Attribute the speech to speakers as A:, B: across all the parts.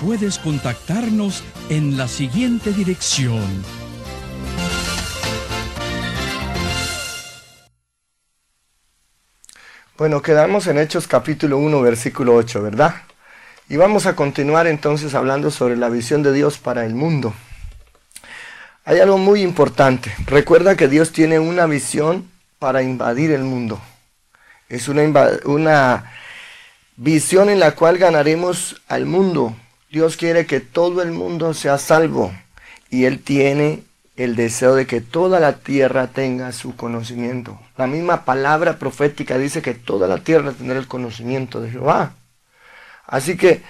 A: puedes contactarnos en la siguiente dirección.
B: Bueno, quedamos en Hechos capítulo 1, versículo 8, ¿verdad? Y vamos a continuar entonces hablando sobre la visión de Dios para el mundo. Hay algo muy importante. Recuerda que Dios tiene una visión para invadir el mundo. Es una, una visión en la cual ganaremos al mundo Dios quiere que todo el mundo sea salvo y Él tiene el deseo de que toda la tierra tenga su conocimiento. La misma palabra profética dice que toda la tierra tendrá el conocimiento de Jehová. Así que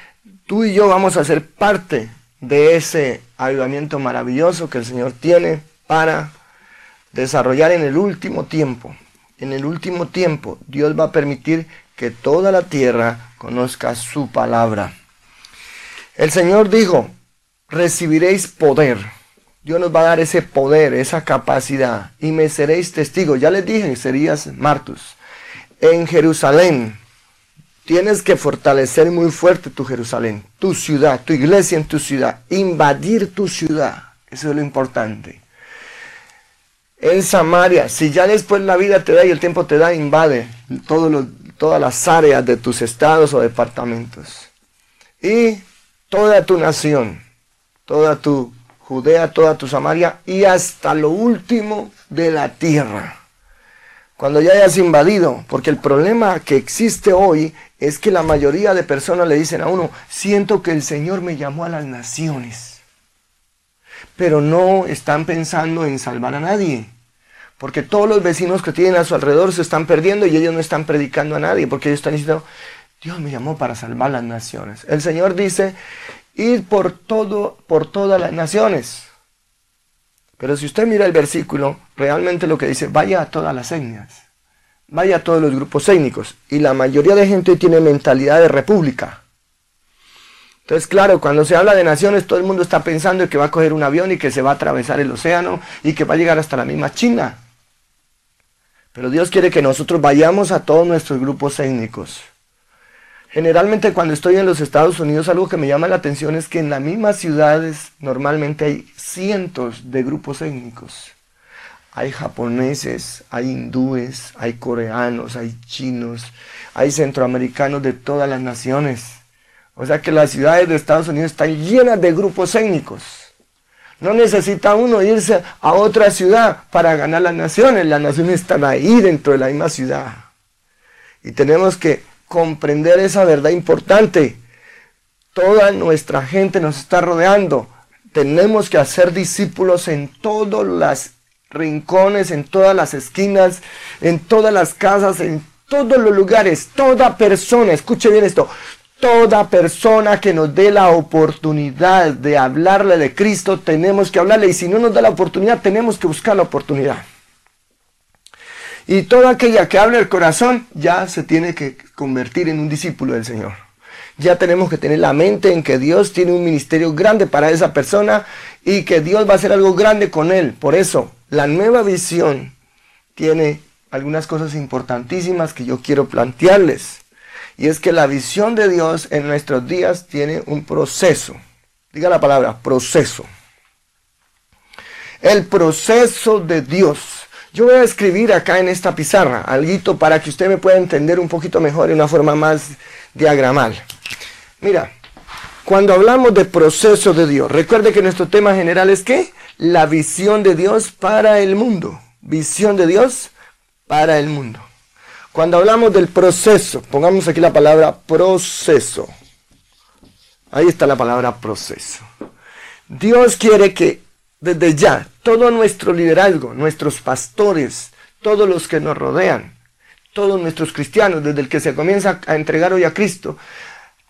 B: tú y yo vamos a ser parte de ese avivamiento maravilloso que el Señor tiene para desarrollar en el último tiempo. En el último tiempo Dios va a permitir que toda la tierra conozca su palabra. El Señor dijo, recibiréis poder. Dios nos va a dar ese poder, esa capacidad, y me seréis testigos. Ya les dije, serías Martus. En Jerusalén, tienes que fortalecer muy fuerte tu Jerusalén, tu ciudad, tu iglesia en tu ciudad, invadir tu ciudad. Eso es lo importante. En Samaria, si ya después la vida te da y el tiempo te da, invade todas las áreas de tus estados o departamentos. Y toda tu nación, toda tu Judea, toda tu Samaria y hasta lo último de la tierra. Cuando ya hayas invadido, porque el problema que existe hoy es que la mayoría de personas le dicen a uno, siento que el Señor me llamó a las naciones, pero no están pensando en salvar a nadie. Porque todos los vecinos que tienen a su alrededor se están perdiendo y ellos no están predicando a nadie, porque ellos están diciendo, Dios me llamó para salvar las naciones. El Señor dice, ir por todo, por todas las naciones. Pero si usted mira el versículo, realmente lo que dice, vaya a todas las etnias, vaya a todos los grupos étnicos. Y la mayoría de gente tiene mentalidad de república. Entonces, claro, cuando se habla de naciones, todo el mundo está pensando que va a coger un avión y que se va a atravesar el océano y que va a llegar hasta la misma China. Pero Dios quiere que nosotros vayamos a todos nuestros grupos étnicos. Generalmente cuando estoy en los Estados Unidos algo que me llama la atención es que en las mismas ciudades normalmente hay cientos de grupos étnicos. Hay japoneses, hay hindúes, hay coreanos, hay chinos, hay centroamericanos de todas las naciones. O sea que las ciudades de Estados Unidos están llenas de grupos étnicos. No necesita uno irse a otra ciudad para ganar las naciones. Las naciones están ahí dentro de la misma ciudad. Y tenemos que comprender esa verdad importante. Toda nuestra gente nos está rodeando. Tenemos que hacer discípulos en todos los rincones, en todas las esquinas, en todas las casas, en todos los lugares. Toda persona, escuche bien esto, toda persona que nos dé la oportunidad de hablarle de Cristo, tenemos que hablarle. Y si no nos da la oportunidad, tenemos que buscar la oportunidad. Y toda aquella que habla el corazón ya se tiene que convertir en un discípulo del Señor. Ya tenemos que tener la mente en que Dios tiene un ministerio grande para esa persona y que Dios va a hacer algo grande con él. Por eso, la nueva visión tiene algunas cosas importantísimas que yo quiero plantearles. Y es que la visión de Dios en nuestros días tiene un proceso. Diga la palabra, proceso. El proceso de Dios yo voy a escribir acá en esta pizarra algo para que usted me pueda entender un poquito mejor de una forma más diagramal. Mira, cuando hablamos de proceso de Dios, recuerde que nuestro tema general es ¿qué? La visión de Dios para el mundo. Visión de Dios para el mundo. Cuando hablamos del proceso, pongamos aquí la palabra proceso. Ahí está la palabra proceso. Dios quiere que desde ya todo nuestro liderazgo, nuestros pastores, todos los que nos rodean, todos nuestros cristianos, desde el que se comienza a entregar hoy a Cristo,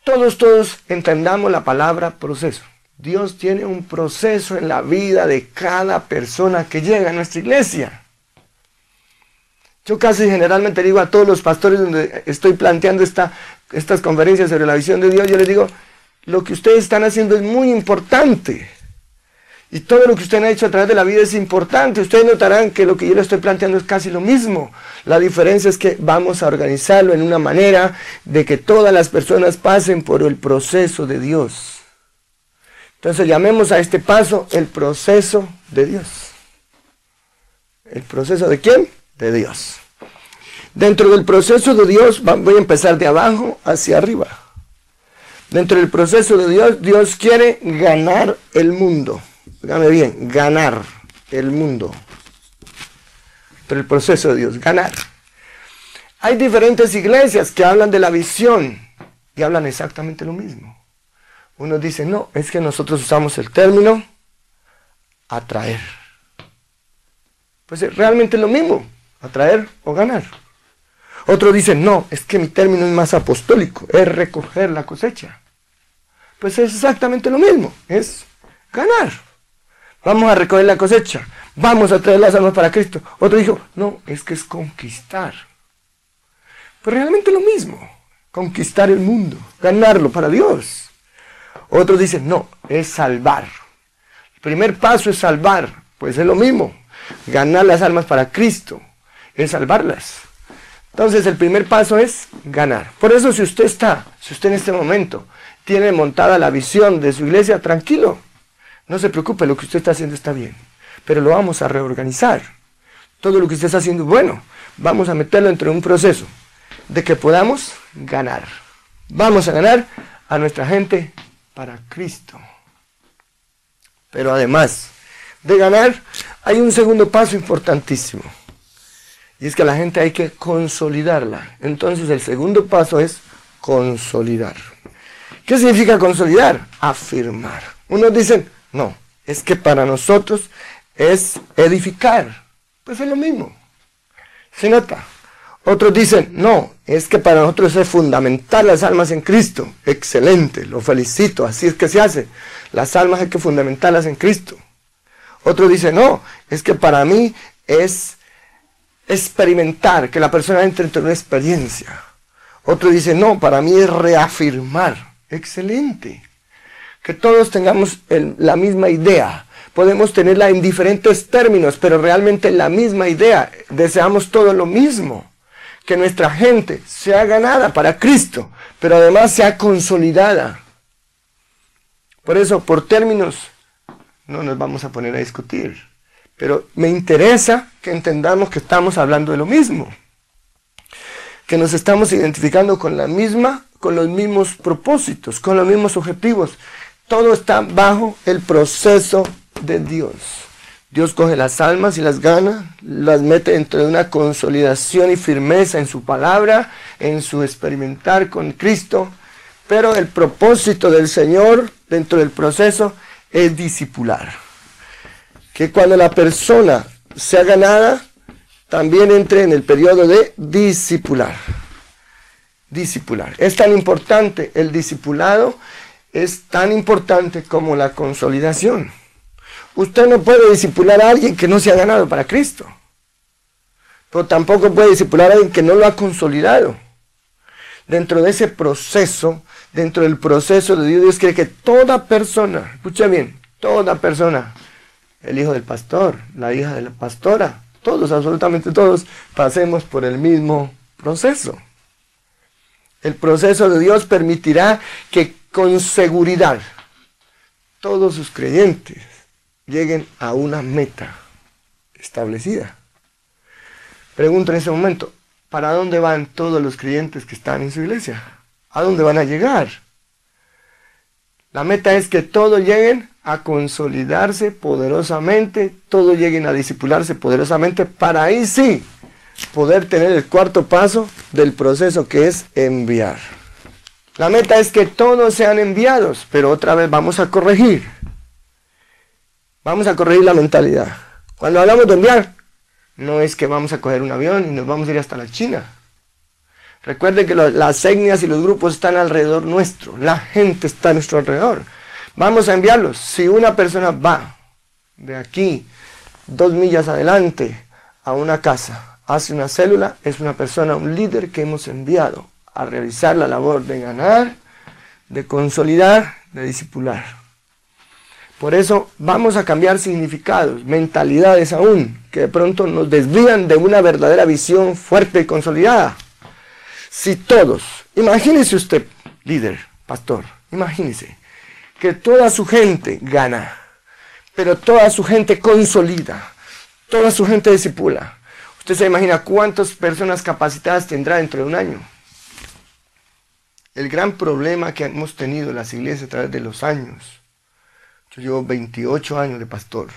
B: todos, todos entendamos la palabra proceso. Dios tiene un proceso en la vida de cada persona que llega a nuestra iglesia. Yo casi generalmente digo a todos los pastores donde estoy planteando esta, estas conferencias sobre la visión de Dios, yo les digo, lo que ustedes están haciendo es muy importante. Y todo lo que ustedes han hecho a través de la vida es importante. Ustedes notarán que lo que yo les estoy planteando es casi lo mismo. La diferencia es que vamos a organizarlo en una manera de que todas las personas pasen por el proceso de Dios. Entonces llamemos a este paso el proceso de Dios. ¿El proceso de quién? De Dios. Dentro del proceso de Dios, voy a empezar de abajo hacia arriba. Dentro del proceso de Dios, Dios quiere ganar el mundo. Dígame bien, ganar el mundo. Pero el proceso de Dios, ganar. Hay diferentes iglesias que hablan de la visión y hablan exactamente lo mismo. Uno dice, no, es que nosotros usamos el término atraer. Pues es realmente lo mismo, atraer o ganar. Otro dice, no, es que mi término es más apostólico, es recoger la cosecha. Pues es exactamente lo mismo, es ganar. Vamos a recoger la cosecha, vamos a traer las almas para Cristo. Otro dijo, no, es que es conquistar. Pues realmente lo mismo, conquistar el mundo, ganarlo para Dios. Otros dicen, no, es salvar. El primer paso es salvar, pues es lo mismo, ganar las almas para Cristo, es salvarlas. Entonces el primer paso es ganar. Por eso si usted está, si usted en este momento tiene montada la visión de su iglesia, tranquilo. No se preocupe, lo que usted está haciendo está bien. Pero lo vamos a reorganizar. Todo lo que usted está haciendo bueno. Vamos a meterlo entre un proceso de que podamos ganar. Vamos a ganar a nuestra gente para Cristo. Pero además de ganar, hay un segundo paso importantísimo. Y es que a la gente hay que consolidarla. Entonces el segundo paso es consolidar. ¿Qué significa consolidar? Afirmar. Unos dicen, no, es que para nosotros es edificar. Pues es lo mismo. ¿Se nota? Otros dicen, no, es que para nosotros es fundamental las almas en Cristo. Excelente, lo felicito, así es que se hace. Las almas hay que fundamentarlas en Cristo. Otros dicen, no, es que para mí es experimentar, que la persona entre en una experiencia. Otro dice, no, para mí es reafirmar. Excelente. Que todos tengamos la misma idea. Podemos tenerla en diferentes términos, pero realmente la misma idea. Deseamos todo lo mismo. Que nuestra gente sea ganada para Cristo, pero además sea consolidada. Por eso, por términos, no nos vamos a poner a discutir. Pero me interesa que entendamos que estamos hablando de lo mismo. Que nos estamos identificando con la misma, con los mismos propósitos, con los mismos objetivos. Todo está bajo el proceso de Dios. Dios coge las almas y las gana, las mete dentro de una consolidación y firmeza en su palabra, en su experimentar con Cristo. Pero el propósito del Señor dentro del proceso es discipular que cuando la persona sea ganada, también entre en el periodo de discipular. Discipular. Es tan importante, el discipulado es tan importante como la consolidación. Usted no puede discipular a alguien que no se ha ganado para Cristo. Pero tampoco puede discipular a alguien que no lo ha consolidado. Dentro de ese proceso, dentro del proceso de Dios, Dios quiere que toda persona, escucha bien, toda persona el hijo del pastor, la hija de la pastora, todos, absolutamente todos, pasemos por el mismo proceso. El proceso de Dios permitirá que con seguridad todos sus creyentes lleguen a una meta establecida. Pregunto en ese momento, ¿para dónde van todos los creyentes que están en su iglesia? ¿A dónde van a llegar? La meta es que todos lleguen a consolidarse poderosamente, todos lleguen a disipularse poderosamente, para ahí sí poder tener el cuarto paso del proceso que es enviar. La meta es que todos sean enviados, pero otra vez vamos a corregir. Vamos a corregir la mentalidad. Cuando hablamos de enviar, no es que vamos a coger un avión y nos vamos a ir hasta la China. Recuerden que las etnias y los grupos están alrededor nuestro. La gente está a nuestro alrededor. Vamos a enviarlos. Si una persona va de aquí, dos millas adelante, a una casa, hace una célula, es una persona, un líder que hemos enviado a realizar la labor de ganar, de consolidar, de discipular. Por eso vamos a cambiar significados, mentalidades aún, que de pronto nos desvían de una verdadera visión fuerte y consolidada. Si todos, imagínese usted, líder, pastor, imagínese que toda su gente gana, pero toda su gente consolida, toda su gente disipula. Usted se imagina cuántas personas capacitadas tendrá dentro de un año. El gran problema que hemos tenido en las iglesias a través de los años. Yo llevo 28 años de pastor.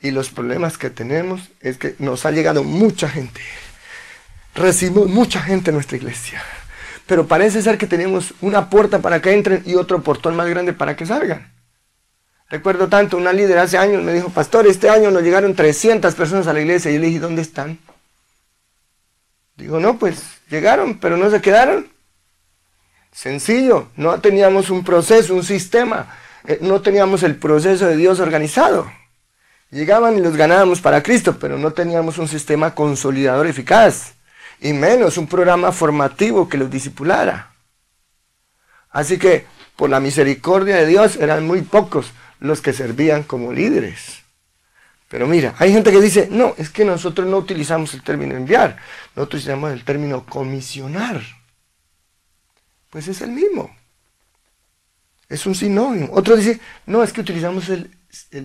B: Y los problemas que tenemos es que nos ha llegado mucha gente recibimos mucha gente en nuestra iglesia. Pero parece ser que tenemos una puerta para que entren y otro portón más grande para que salgan. Recuerdo tanto, una líder hace años me dijo, pastor, este año nos llegaron 300 personas a la iglesia. Y yo le dije, ¿dónde están? Digo, no, pues llegaron, pero no se quedaron. Sencillo, no teníamos un proceso, un sistema, eh, no teníamos el proceso de Dios organizado. Llegaban y los ganábamos para Cristo, pero no teníamos un sistema consolidador eficaz y menos un programa formativo que los disipulara. Así que, por la misericordia de Dios, eran muy pocos los que servían como líderes. Pero mira, hay gente que dice, no, es que nosotros no utilizamos el término enviar, nosotros utilizamos el término comisionar. Pues es el mismo. Es un sinónimo. Otro dice, no, es que utilizamos el,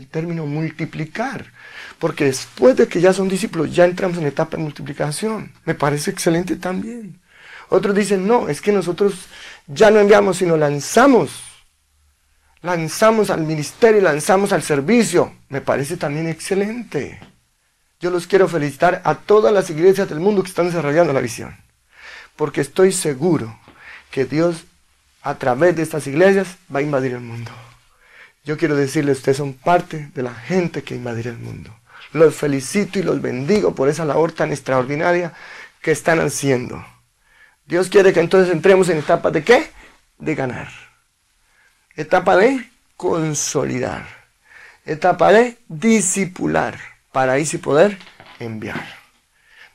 B: término multiplicar. Porque después de que ya son discípulos, ya entramos en etapa de multiplicación. Me parece excelente también. Otros dicen, no, es que nosotros ya no enviamos, sino lanzamos. Lanzamos al ministerio, lanzamos al servicio. Me parece también excelente. Yo los quiero felicitar a todas las iglesias del mundo que están desarrollando la visión. Porque estoy seguro que Dios a través de estas iglesias va a invadir el mundo. Yo quiero decirles, ustedes son parte de la gente que invadirá el mundo. Los felicito y los bendigo por esa labor tan extraordinaria que están haciendo. Dios quiere que entonces entremos en etapa de qué? De ganar. Etapa de consolidar. Etapa de discipular. Para ahí sí poder enviar.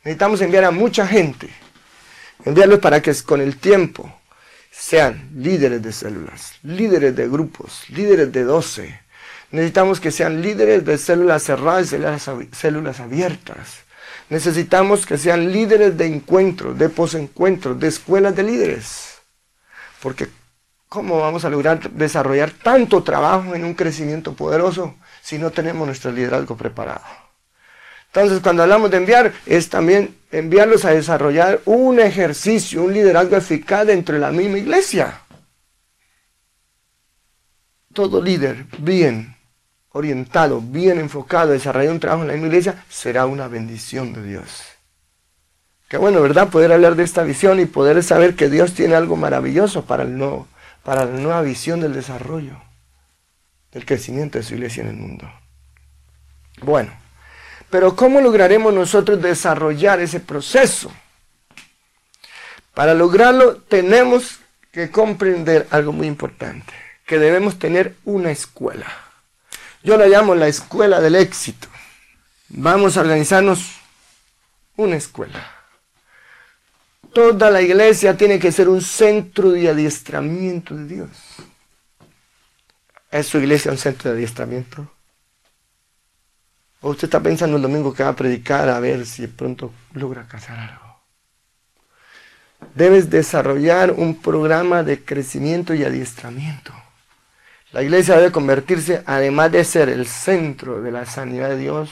B: Necesitamos enviar a mucha gente. Enviarlos para que con el tiempo sean líderes de células, líderes de grupos, líderes de doce, Necesitamos que sean líderes de células cerradas y células, abiertas. Necesitamos que sean líderes de encuentros, de posencuentros, de escuelas de líderes. Porque ¿cómo vamos a lograr desarrollar tanto trabajo en un crecimiento poderoso si no tenemos nuestro liderazgo preparado? Entonces, cuando hablamos de enviar, es también enviarlos a desarrollar un ejercicio, un liderazgo eficaz dentro de la misma iglesia. Todo líder bien orientado, bien enfocado, desarrollar un trabajo en la iglesia, será una bendición de Dios. Qué bueno, ¿verdad? Poder hablar de esta visión y poder saber que Dios tiene algo maravilloso para, el nuevo, para la nueva visión del desarrollo, del crecimiento de su iglesia en el mundo. Bueno, pero ¿cómo lograremos nosotros desarrollar ese proceso? Para lograrlo tenemos que comprender algo muy importante, que debemos tener una escuela. Yo la llamo la escuela del éxito. Vamos a organizarnos una escuela. Toda la iglesia tiene que ser un centro de adiestramiento de Dios. ¿Es su iglesia un centro de adiestramiento? ¿O usted está pensando el domingo que va a predicar a ver si pronto logra casar algo? Debes desarrollar un programa de crecimiento y adiestramiento. La iglesia debe convertirse, además de ser el centro de la sanidad de Dios,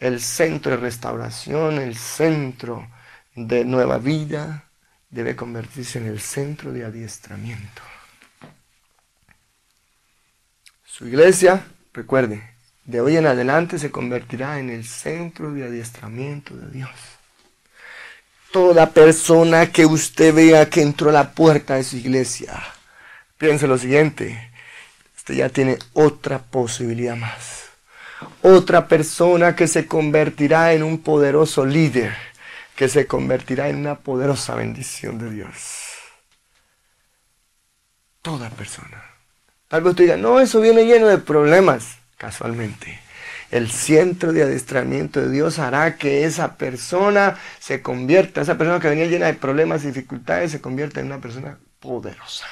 B: el centro de restauración, el centro de nueva vida, debe convertirse en el centro de adiestramiento. Su iglesia, recuerde, de hoy en adelante se convertirá en el centro de adiestramiento de Dios. Toda persona que usted vea que entró a la puerta de su iglesia, piense lo siguiente, usted ya tiene otra posibilidad más. Otra persona que se convertirá en un poderoso líder, que se convertirá en una poderosa bendición de Dios. Toda persona. Tal vez usted diga, no, eso viene lleno de problemas, casualmente. El centro de adiestramiento de Dios hará que esa persona se convierta, esa persona que venía llena de problemas y dificultades, se convierta en una persona poderosa.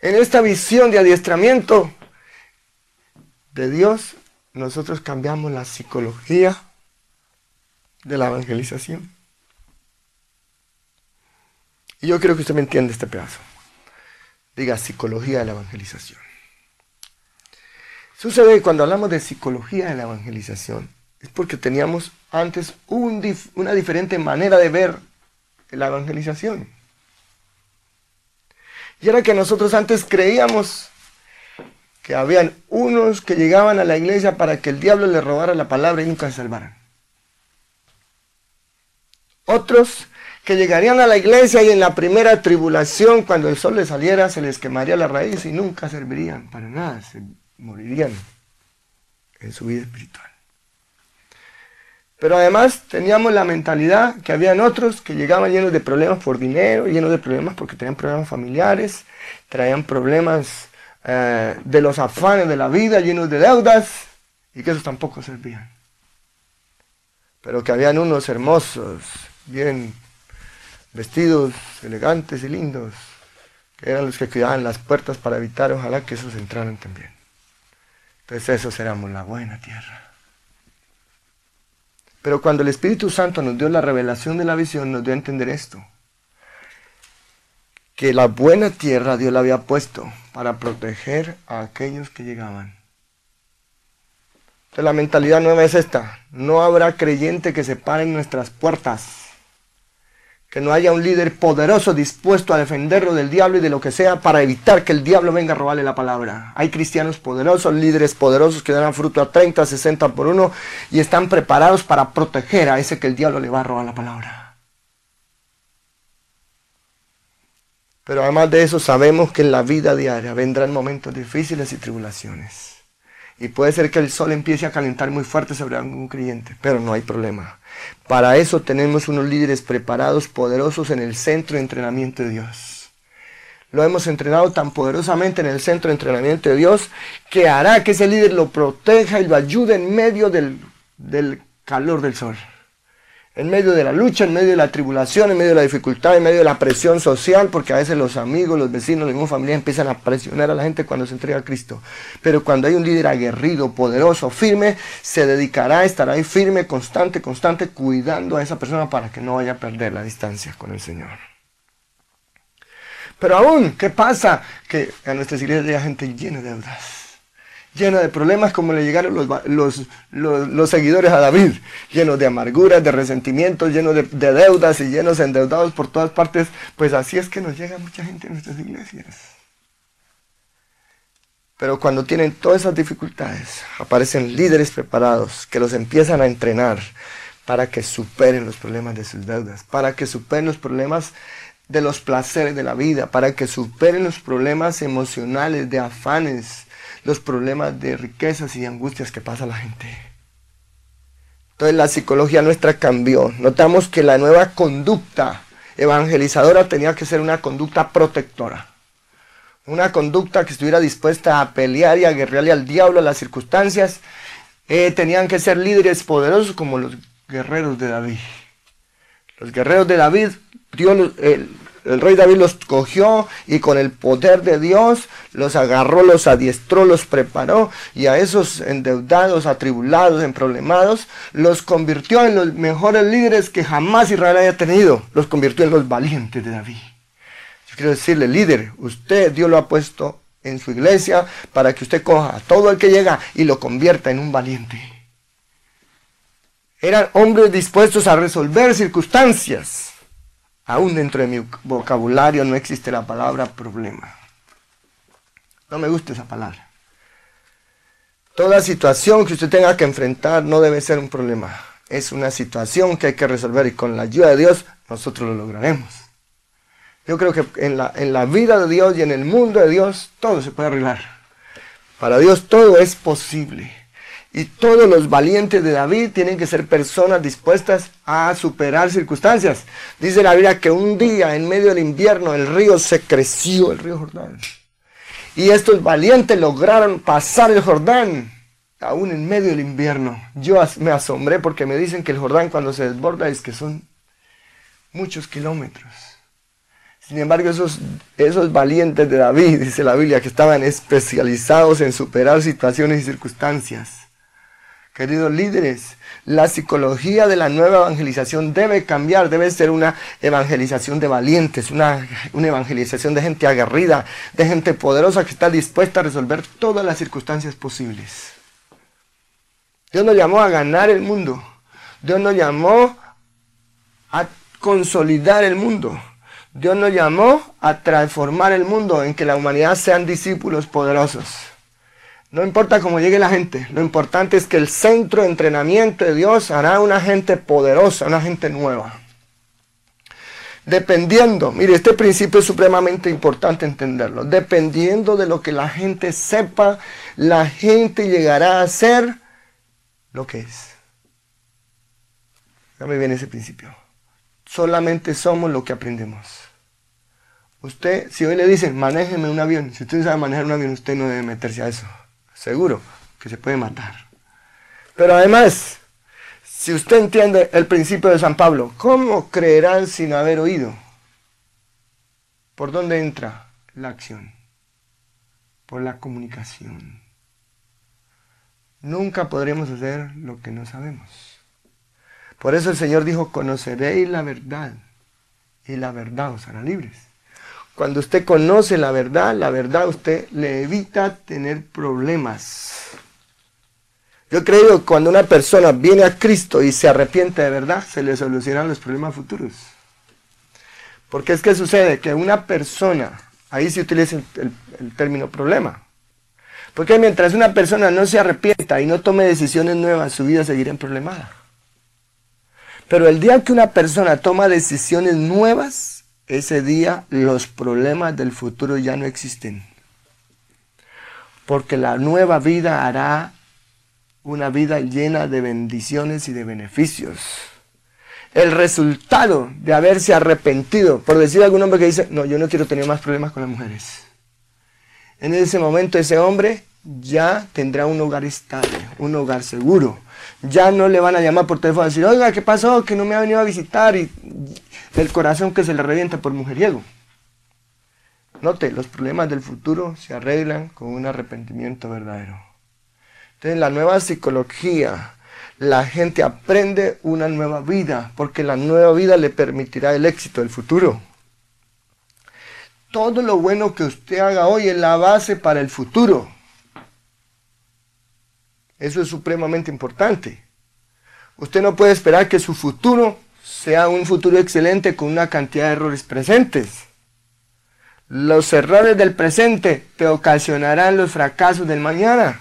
B: En esta visión de adiestramiento de Dios, nosotros cambiamos la psicología de la evangelización. Y yo creo que usted me entiende este pedazo. Diga psicología de la evangelización. Sucede que cuando hablamos de psicología de la evangelización, es porque teníamos antes una diferente manera de ver la evangelización. Y era que nosotros antes creíamos que habían unos que llegaban a la iglesia para que el diablo les robara la palabra y nunca se salvaran. Otros que llegarían a la iglesia y en la primera tribulación, cuando el sol les saliera, se les quemaría la raíz y nunca servirían para nada, morirían en su vida espiritual. Pero además teníamos la mentalidad que habían otros que llegaban llenos de problemas por dinero, llenos de problemas porque tenían problemas familiares, traían problemas eh, de los afanes de la vida, llenos de deudas, y que esos tampoco servían. Pero que habían unos hermosos, bien vestidos, elegantes y lindos, que eran los que cuidaban las puertas para evitar, ojalá que esos entraran también. Entonces esos éramos la buena tierra. Pero cuando el Espíritu Santo nos dio la revelación de la visión, nos dio a entender esto. Que la buena tierra Dios la había puesto para proteger a aquellos que llegaban. Entonces la mentalidad nueva es esta. No habrá creyente que se pare en nuestras puertas que no haya un líder poderoso dispuesto a defenderlo del diablo y de lo que sea para evitar que el diablo venga a robarle la palabra. Hay cristianos poderosos, líderes poderosos que dan fruto a 30, 60 por uno y están preparados para proteger a ese que el diablo le va a robar la palabra. Pero además de eso sabemos que en la vida diaria vendrán momentos difíciles y tribulaciones. Y puede ser que el sol empiece a calentar muy fuerte sobre algún creyente, pero no hay problema. Para eso tenemos unos líderes preparados, poderosos en el centro de entrenamiento de Dios. Lo hemos entrenado tan poderosamente en el centro de entrenamiento de Dios que hará que ese líder lo proteja y lo ayude en medio del, del calor del sol en medio de la lucha, en medio de la tribulación, en medio de la dificultad, en medio de la presión social, porque a veces los amigos, los vecinos, la misma familia empiezan a presionar a la gente cuando se entrega a Cristo. Pero cuando hay un líder aguerrido, poderoso, firme, se dedicará, estará ahí firme, constante, constante, cuidando a esa persona para que no vaya a perder la distancia con el Señor. Pero aún, ¿qué pasa? Que a nuestras iglesias hay gente llena de deudas llena de problemas como le llegaron los, los, seguidores a David, llenos de amarguras, de resentimientos, llenos de, deudas y llenos endeudados por todas partes. Pues así es que nos llega mucha gente a nuestras iglesias. Pero cuando tienen todas esas dificultades, aparecen líderes preparados que los empiezan a entrenar para que superen los problemas de sus deudas, para que superen los problemas de los placeres de la vida, para que superen los problemas emocionales, de afanes, los problemas de riquezas y angustias que pasa la gente. Entonces la psicología nuestra cambió. Notamos que la nueva conducta evangelizadora tenía que ser una conducta protectora. Una conducta que estuviera dispuesta a pelear y a guerrearle al diablo a las circunstancias. Eh, tenían que ser líderes poderosos como los guerreros de David. Los guerreros de David, Dios, el, el rey David los cogió y con el poder de Dios los agarró, los adiestró, los preparó y a esos endeudados, atribulados, emproblemados, los convirtió en los mejores líderes que jamás Israel haya tenido. Los convirtió en los valientes de David. Yo quiero decirle, líder, usted Dios lo ha puesto en su iglesia para que usted coja a todo el que llega y lo convierta en un valiente. Eran hombres dispuestos a resolver circunstancias Aún dentro de mi vocabulario no existe la palabra problema. No me gusta esa palabra. Toda situación que usted tenga que enfrentar no debe ser un problema. Es una situación que hay que resolver y con la ayuda de Dios nosotros lo lograremos. Yo creo que en la, en la vida de Dios y en el mundo de Dios todo se puede arreglar. Para Dios todo es posible. Y todos los valientes de David tienen que ser personas dispuestas a superar circunstancias. Dice la Biblia que un día en medio del invierno el río se creció, el río Jordán. Y estos valientes lograron pasar el Jordán aún en medio del invierno. Yo me asombré porque me dicen que el Jordán cuando se desborda es que son muchos kilómetros. Sin embargo, esos, esos valientes de David, dice la Biblia, que estaban especializados en superar situaciones y circunstancias. Queridos líderes, la psicología de la nueva evangelización debe cambiar, debe ser una evangelización de valientes, una, una, evangelización de gente aguerrida, de gente poderosa que está dispuesta a resolver todas las circunstancias posibles. Dios nos llamó a ganar el mundo. Dios nos llamó a consolidar el mundo. Dios nos llamó a transformar el mundo en que la humanidad sean discípulos poderosos. No importa cómo llegue la gente, lo importante es que el centro de entrenamiento de Dios hará una gente poderosa, una gente nueva. Dependiendo, mire, este principio es supremamente importante entenderlo. Dependiendo de lo que la gente sepa, la gente llegará a ser lo que es. Dame bien ese principio. Solamente somos lo que aprendemos. Usted, si hoy le dicen, manéjeme un avión, si usted sabe manejar un avión, usted no debe meterse a eso. Seguro que se puede matar. Pero además, si usted entiende el principio de San Pablo, ¿cómo creerán sin haber oído? ¿Por dónde entra la acción? Por la comunicación. Nunca podremos hacer lo que no sabemos. Por eso el Señor dijo, conoceréis la verdad y la verdad os hará libres. Cuando usted conoce la verdad, la verdad usted le evita tener problemas. Yo creo que cuando una persona viene a Cristo y se arrepiente de verdad, se le solucionan los problemas futuros. Porque es que sucede que una persona, ahí se utiliza el, término problema, porque mientras una persona no se arrepienta y no tome decisiones nuevas, su vida seguirá problemada. Pero el día que una persona toma decisiones nuevas, ese día los problemas del futuro ya no existen. Porque la nueva vida hará una vida llena de bendiciones y de beneficios. El resultado de haberse arrepentido, por decir algún hombre que dice, no, yo no quiero tener más problemas con las mujeres. En ese momento ese hombre ya tendrá un hogar estable, un hogar seguro. Ya no le van a llamar por teléfono y decir, oiga, ¿qué pasó? Que no me ha venido a visitar y el corazón que se le revienta por mujeriego. Note, los problemas del futuro se arreglan con un arrepentimiento verdadero. Entonces, en la nueva psicología, la gente aprende una nueva vida, porque la nueva vida le permitirá el éxito del futuro. Todo lo bueno que usted haga hoy es la base para el futuro. Eso es supremamente importante. Usted no puede esperar que su futuro sea un futuro excelente con una cantidad de errores presentes. Los errores del presente te ocasionarán los fracasos del mañana.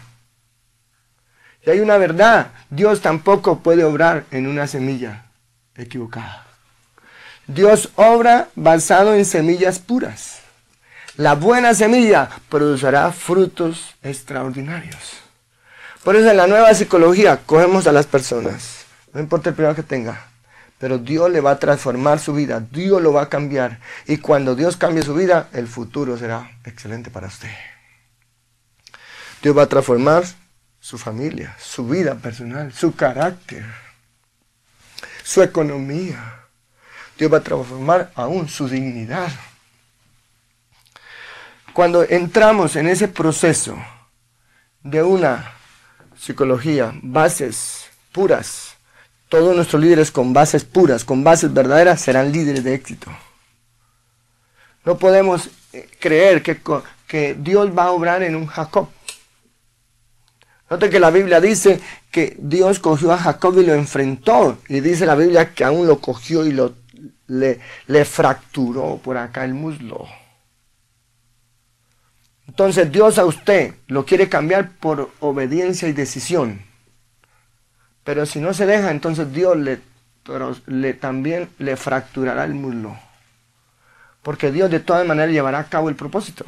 B: Y hay una verdad, Dios tampoco puede obrar en una semilla equivocada. Dios obra basado en semillas puras. La buena semilla producirá frutos extraordinarios. Por eso en la nueva psicología cogemos a las personas, no importa el problema que tenga, pero Dios le va a transformar su vida, Dios lo va a cambiar. Y cuando Dios cambie su vida, el futuro será excelente para usted. Dios va a transformar su familia, su vida personal, su carácter, su economía. Dios va a transformar aún su dignidad. Cuando entramos en ese proceso de una psicología, bases puras. Todos nuestros líderes con bases puras, con bases verdaderas, serán líderes de éxito. No podemos eh, creer que, Dios va a obrar en un Jacob. Note que la Biblia dice que Dios cogió a Jacob y lo enfrentó. Y dice la Biblia que aún lo cogió y lo, le, le fracturó por acá el muslo. Entonces Dios a usted lo quiere cambiar por obediencia y decisión. Pero si no se deja, entonces Dios le, también le fracturará el muslo. porque Dios de todas maneras llevará a cabo el propósito.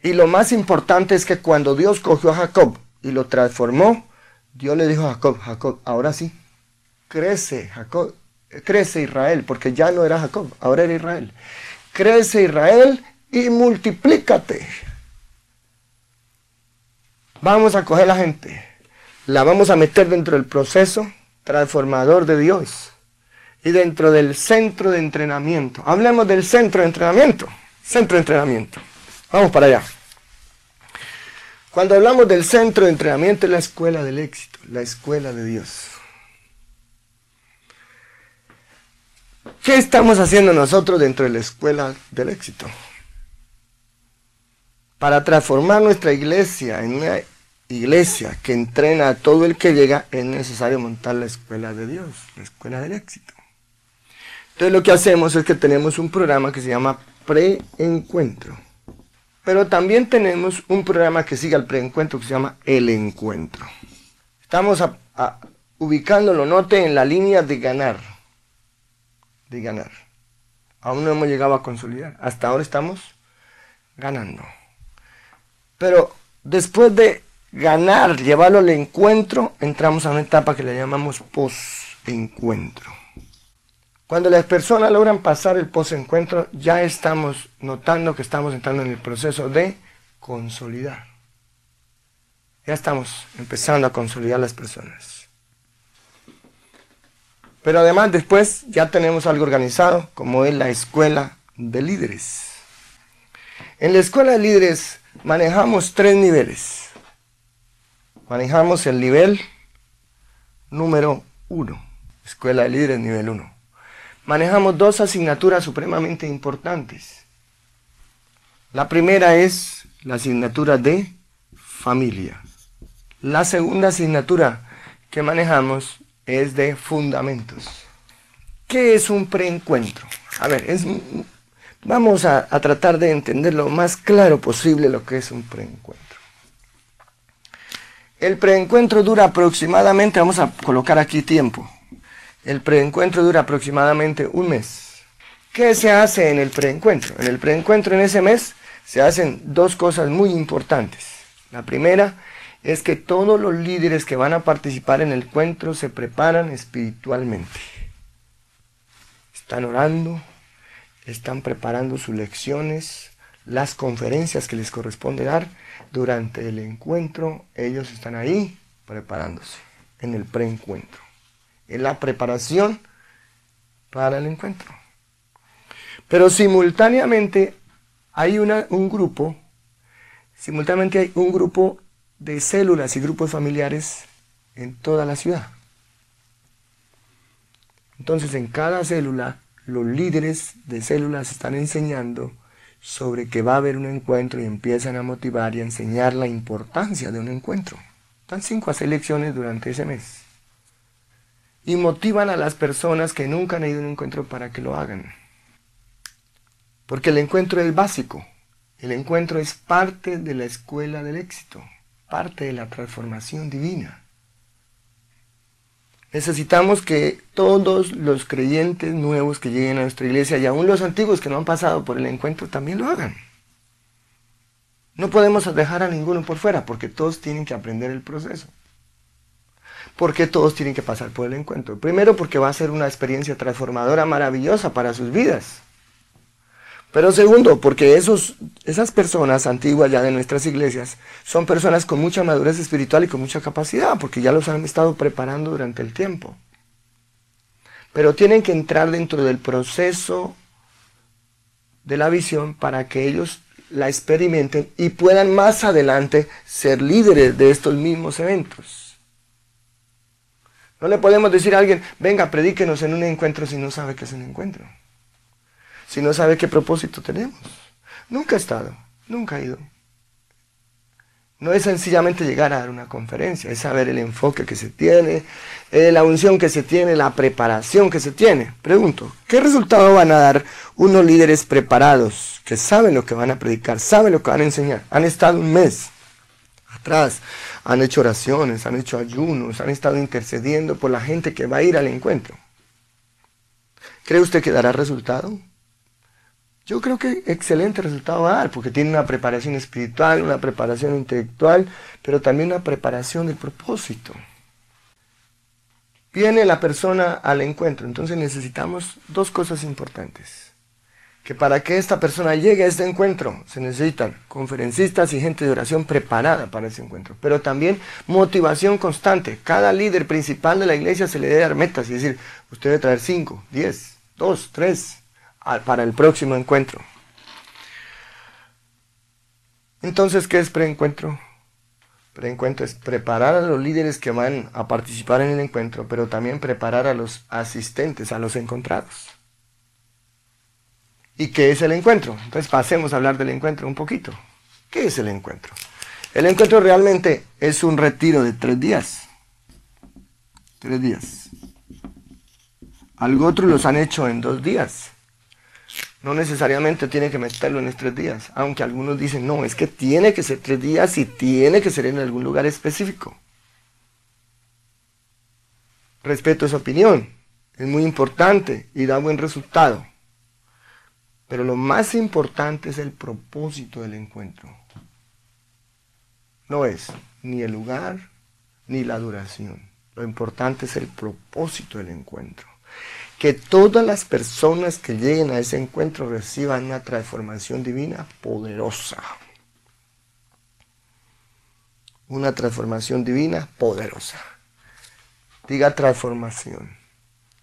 B: Y lo más importante es que cuando Dios cogió a Jacob y lo transformó, Dios le dijo a Jacob, Jacob, ahora sí, crece Jacob, crece Israel, porque ya no era Jacob, ahora era Israel. Crece Israel y multiplícate. Vamos a coger la gente, la vamos a meter dentro del proceso transformador de Dios y dentro del centro de entrenamiento. Hablemos del centro de entrenamiento. Centro de entrenamiento. Vamos para allá. Cuando hablamos del centro de entrenamiento es la escuela del éxito, la escuela de Dios. ¿Qué estamos haciendo nosotros dentro de la escuela del éxito? Para transformar nuestra iglesia en una iglesia que entrena a todo el que llega, es necesario montar la escuela de Dios, la escuela del éxito. Entonces lo que hacemos es que tenemos un programa que se llama preencuentro. Pero también tenemos un programa que sigue al preencuentro que se llama el encuentro. Estamos ubicándolo, note, en la línea de ganar. De ganar. Aún no hemos llegado a consolidar. Hasta ahora estamos ganando. Pero después de ganar, llevarlo al encuentro, entramos a una etapa que le llamamos post-encuentro. Cuando las personas logran pasar el post-encuentro, ya estamos notando que estamos entrando en el proceso de consolidar. Ya estamos empezando a consolidar las personas. Pero además después ya tenemos algo organizado, como es la escuela de líderes. En la escuela de líderes manejamos tres niveles. Manejamos el nivel número uno, escuela de líderes nivel uno manejamos dos asignaturas supremamente importantes. La primera es la asignatura de familia. La segunda asignatura que manejamos es de fundamentos. ¿Qué es un preencuentro? A ver, vamos a, a tratar de entender lo más claro posible lo que es un preencuentro. El preencuentro dura aproximadamente, vamos a colocar aquí tiempo, el preencuentro dura aproximadamente un mes. ¿Qué se hace en el preencuentro? En el preencuentro en ese mes se hacen dos cosas muy importantes. La primera es que todos los líderes que van a participar en el encuentro se preparan espiritualmente. Están orando, están preparando sus lecciones, las conferencias que les corresponde dar. Durante el encuentro ellos están ahí preparándose en el preencuentro en la preparación para el encuentro. Pero simultáneamente hay un grupo, simultáneamente hay un grupo de células y grupos familiares en toda la ciudad. Entonces en cada célula los líderes de células están enseñando sobre que va a haber un encuentro y empiezan a motivar y a enseñar la importancia de un encuentro. Están cinco lecciones durante ese mes y motivan a las personas que nunca han ido a un encuentro para que lo hagan. Porque el encuentro es básico. El encuentro es parte de la escuela del éxito, parte de la transformación divina. Necesitamos que todos los creyentes nuevos que lleguen a nuestra iglesia y aún los antiguos que no han pasado por el encuentro también lo hagan. No podemos dejar a ninguno por fuera porque todos tienen que aprender el proceso porque todos tienen que pasar por el encuentro. Primero porque va a ser una experiencia transformadora maravillosa para sus vidas. Pero segundo, porque esos, esas personas antiguas ya de nuestras iglesias son personas con mucha madurez espiritual y con mucha capacidad, porque ya los han estado preparando durante el tiempo. Pero tienen que entrar dentro del proceso de la visión para que ellos la experimenten y puedan más adelante ser líderes de estos mismos eventos. No le podemos decir a alguien, venga, predíquenos en un encuentro si no sabe qué es un encuentro. Si no sabe qué propósito tenemos. Nunca he estado, nunca he ido. No es sencillamente llegar a dar una conferencia, es saber el enfoque que se tiene, eh, la unción que se tiene, la preparación que se tiene. Pregunto, ¿qué resultado van a dar unos líderes preparados que saben lo que van a predicar, saben lo que van a enseñar? Han estado un mes atrás, han hecho oraciones, han hecho ayunos, han estado intercediendo por la gente que va a ir al encuentro. ¿Cree usted que dará resultado? Yo creo que excelente resultado va a dar, porque tiene una preparación espiritual, una preparación intelectual, pero también una preparación del propósito. Viene la persona al encuentro, entonces necesitamos dos cosas importantes. Que para que esta persona llegue a este encuentro se necesitan conferencistas y gente de oración preparada para ese encuentro, pero también motivación constante. Cada líder principal de la iglesia se le debe dar metas y decir, usted debe traer 5, 10, 2, 3 para el próximo encuentro. Entonces, ¿qué es preencuentro? Preencuentro es preparar a los líderes que van a participar en el encuentro, pero también preparar a los asistentes, a los encontrados. ¿Y qué es el encuentro? Entonces pasemos a hablar del encuentro un poquito. ¿Qué es el encuentro? El encuentro realmente es un retiro de tres días. Tres días. Algo otro los han hecho en dos días. No necesariamente tiene que meterlo en tres días, aunque algunos dicen, no, es que tiene que ser tres días y tiene que ser en algún lugar específico. Respeto esa opinión, es muy importante y da buen resultado. Pero lo más importante es el propósito del encuentro. No es ni el lugar ni la duración. Lo importante es el propósito del encuentro que todas las personas que lleguen a ese encuentro reciban una transformación divina poderosa. Una transformación divina poderosa. Diga transformación.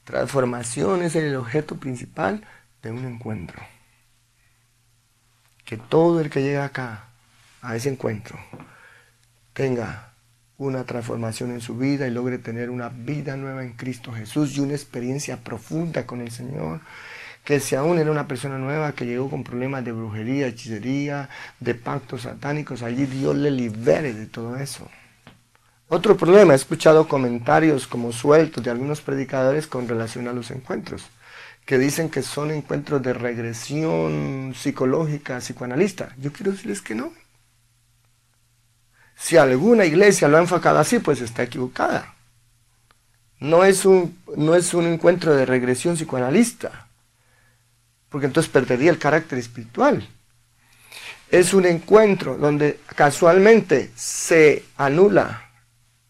B: Transformación es el objeto principal de un encuentro. Que todo el que llega acá, a ese encuentro, tenga una transformación en su vida y logre tener una vida nueva en Cristo Jesús y una experiencia profunda con el Señor. Que si aún era una persona nueva que llegó con problemas de brujería, hechicería, de pactos satánicos, allí Dios le libere de todo eso. Otro problema, he escuchado comentarios como sueltos de algunos predicadores con relación a los encuentros, que dicen que son encuentros de regresión psicológica, psicoanalista. Yo quiero decirles que no. Si alguna iglesia lo ha enfocado así, pues está equivocada. No es un, no es un encuentro de regresión psicoanalista, porque entonces perdería el carácter espiritual. Es un encuentro donde casualmente se anula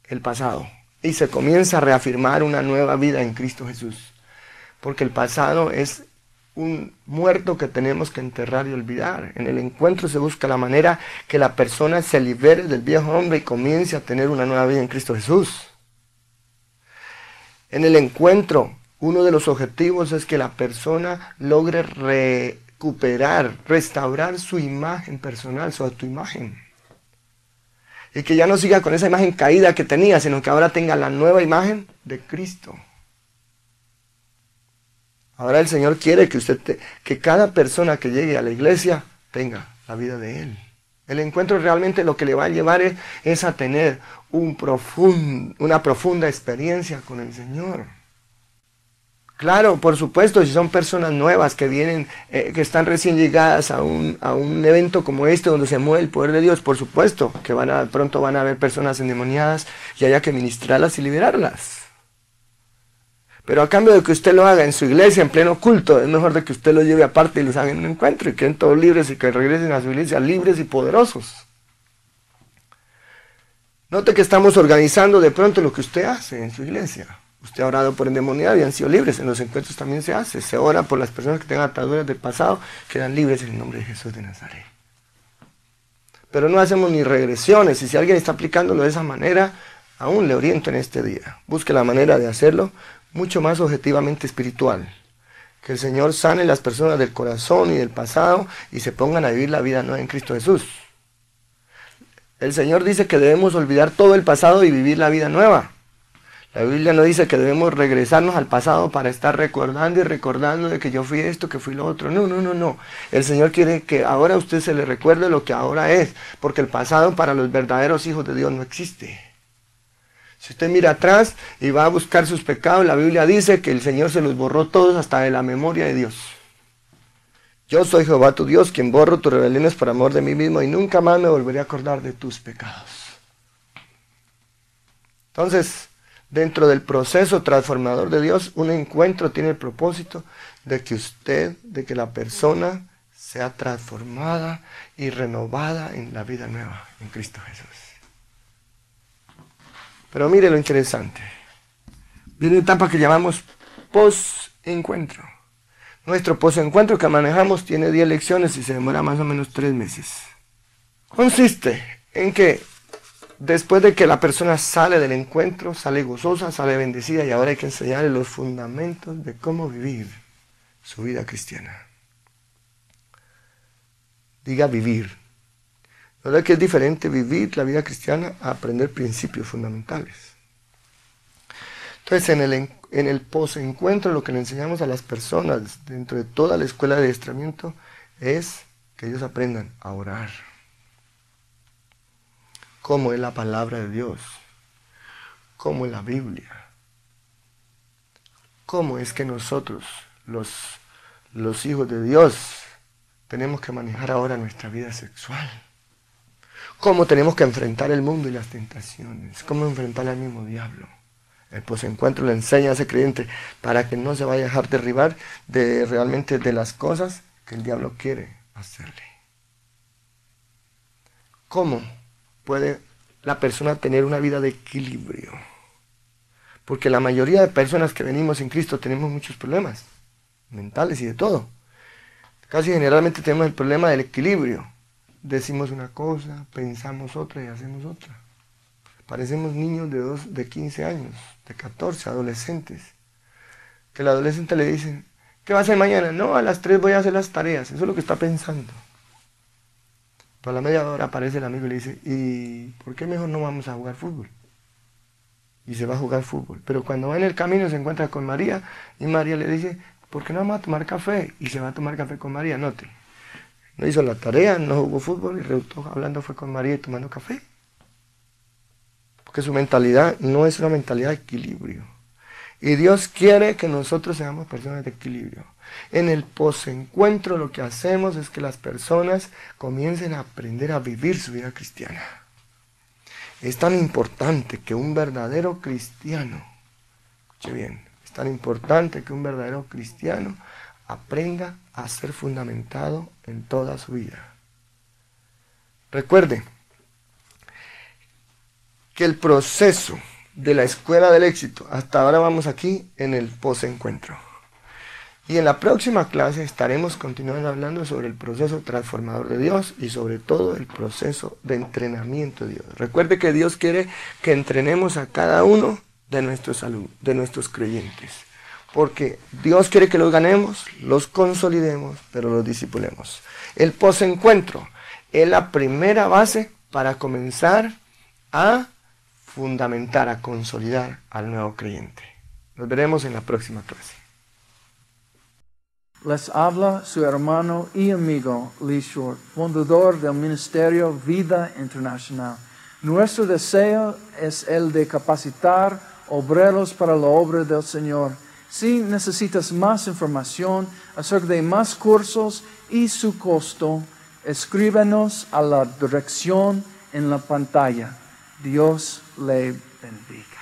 B: el pasado y se comienza a reafirmar una nueva vida en Cristo Jesús. Porque el pasado es un muerto que tenemos que enterrar y olvidar. En el encuentro se busca la manera que la persona se libere del viejo hombre y comience a tener una nueva vida en Cristo Jesús. En el encuentro, uno de los objetivos es que la persona logre recuperar, restaurar su imagen personal, su autoimagen. Y que ya no siga con esa imagen caída que tenía, sino que ahora tenga la nueva imagen de Cristo. Ahora el Señor quiere que usted, que cada persona que llegue a la iglesia tenga la vida de Él. El encuentro realmente lo que le va a llevar es, a tener un una profunda experiencia con el Señor. Claro, por supuesto, si son personas nuevas que vienen, eh, que están recién llegadas a un, a un, evento como este donde se mueve el poder de Dios, por supuesto que van a, pronto van a haber personas endemoniadas y haya que ministrarlas y liberarlas. Pero a cambio de que usted lo haga en su iglesia, en pleno culto, es mejor de que usted lo lleve aparte y los haga en un encuentro y queden todos libres y que regresen a su iglesia libres y poderosos. Note que estamos organizando de pronto lo que usted hace en su iglesia. Usted ha orado por endemoniado y han sido libres. En los encuentros también se hace. Se ora por las personas que tengan ataduras del pasado, quedan libres en el nombre de Jesús de Nazaret. Pero no hacemos ni regresiones. Y si alguien está aplicándolo de esa manera, aún le oriento en este día. Busque la manera de hacerlo mucho más objetivamente espiritual. Que el Señor sane las personas del corazón y del pasado y se pongan a vivir la vida nueva en Cristo Jesús. El Señor dice que debemos olvidar todo el pasado y vivir la vida nueva. La Biblia no dice que debemos regresarnos al pasado para estar recordando y recordando de que yo fui esto, que fui lo otro. No, no, no, no. El Señor quiere que ahora a usted se le recuerde lo que ahora es, porque el pasado para los verdaderos hijos de Dios no existe. Si usted mira atrás y va a buscar sus pecados, la Biblia dice que el Señor se los borró todos hasta de la memoria de Dios. Yo soy Jehová tu Dios, quien borro tus rebeliones por amor de mí mismo y nunca más me volveré a acordar de tus pecados. Entonces, dentro del proceso transformador de Dios, un encuentro tiene el propósito de que usted, de que la persona sea transformada y renovada en la vida nueva en Cristo Jesús. Pero mire lo interesante. Viene una etapa que llamamos post-encuentro. Nuestro post-encuentro que manejamos tiene 10 lecciones y se demora más o menos 3 meses. Consiste en que después de que la persona sale del encuentro, sale gozosa, sale bendecida y ahora hay que enseñarle los fundamentos de cómo vivir su vida cristiana. Diga vivir. La verdad que es diferente vivir la vida cristiana a aprender principios fundamentales. Entonces, en el, en el post-encuentro, lo que le enseñamos a las personas dentro de toda la escuela de adiestramiento es que ellos aprendan a orar. Cómo es la palabra de Dios. Cómo es la Biblia. Cómo es que nosotros, los, los hijos de Dios, tenemos que manejar ahora nuestra vida sexual. Cómo tenemos que enfrentar el mundo y las tentaciones. Cómo enfrentar al mismo diablo. El posencuentro le enseña a ese creyente para que no se vaya a dejar derribar de realmente de las cosas que el diablo quiere hacerle. ¿Cómo puede la persona tener una vida de equilibrio? Porque la mayoría de personas que venimos en Cristo tenemos muchos problemas mentales y de todo. Casi generalmente tenemos el problema del equilibrio. Decimos una cosa, pensamos otra y hacemos otra. Parecemos niños de, dos, de 15 años, de 14, adolescentes. Que el adolescente le dice, ¿qué va a hacer mañana? No, a las 3 voy a hacer las tareas. Eso es lo que está pensando. Pero a la media hora aparece el amigo y le dice, ¿y por qué mejor no vamos a jugar fútbol? Y se va a jugar fútbol. Pero cuando va en el camino se encuentra con María y María le dice, ¿por qué no vamos a tomar café? Y se va a tomar café con María, note. No hizo la tarea, no jugó fútbol y resultó hablando fue con María y tomando café. Porque su mentalidad no es una mentalidad de equilibrio. Y Dios quiere que nosotros seamos personas de equilibrio. En el posencuentro lo que hacemos es que las personas comiencen a aprender a vivir su vida cristiana. Es tan importante que un verdadero cristiano, escuche bien, tan importante que un verdadero cristiano aprenda a ser fundamentado en toda su vida. Recuerde que el proceso de la escuela del éxito, hasta ahora vamos aquí en el posencuentro. Y en la próxima clase estaremos continuando hablando sobre el proceso transformador de Dios y sobre todo el proceso de entrenamiento de Dios. Recuerde que Dios quiere que entrenemos a cada uno de nuestros, de nuestros creyentes. Porque Dios quiere que los ganemos, los consolidemos, pero los disipulemos. El posencuentro es la primera base para comenzar a fundamentar, a consolidar al nuevo creyente. Nos veremos en la próxima clase.
C: Les habla su hermano y amigo Lee Short, fundador del Ministerio Vida Internacional. Nuestro deseo es el de capacitar obreros para la obra del Señor. Si necesitas más información acerca de más cursos y su costo, escríbenos a la dirección en la pantalla. Dios le bendiga.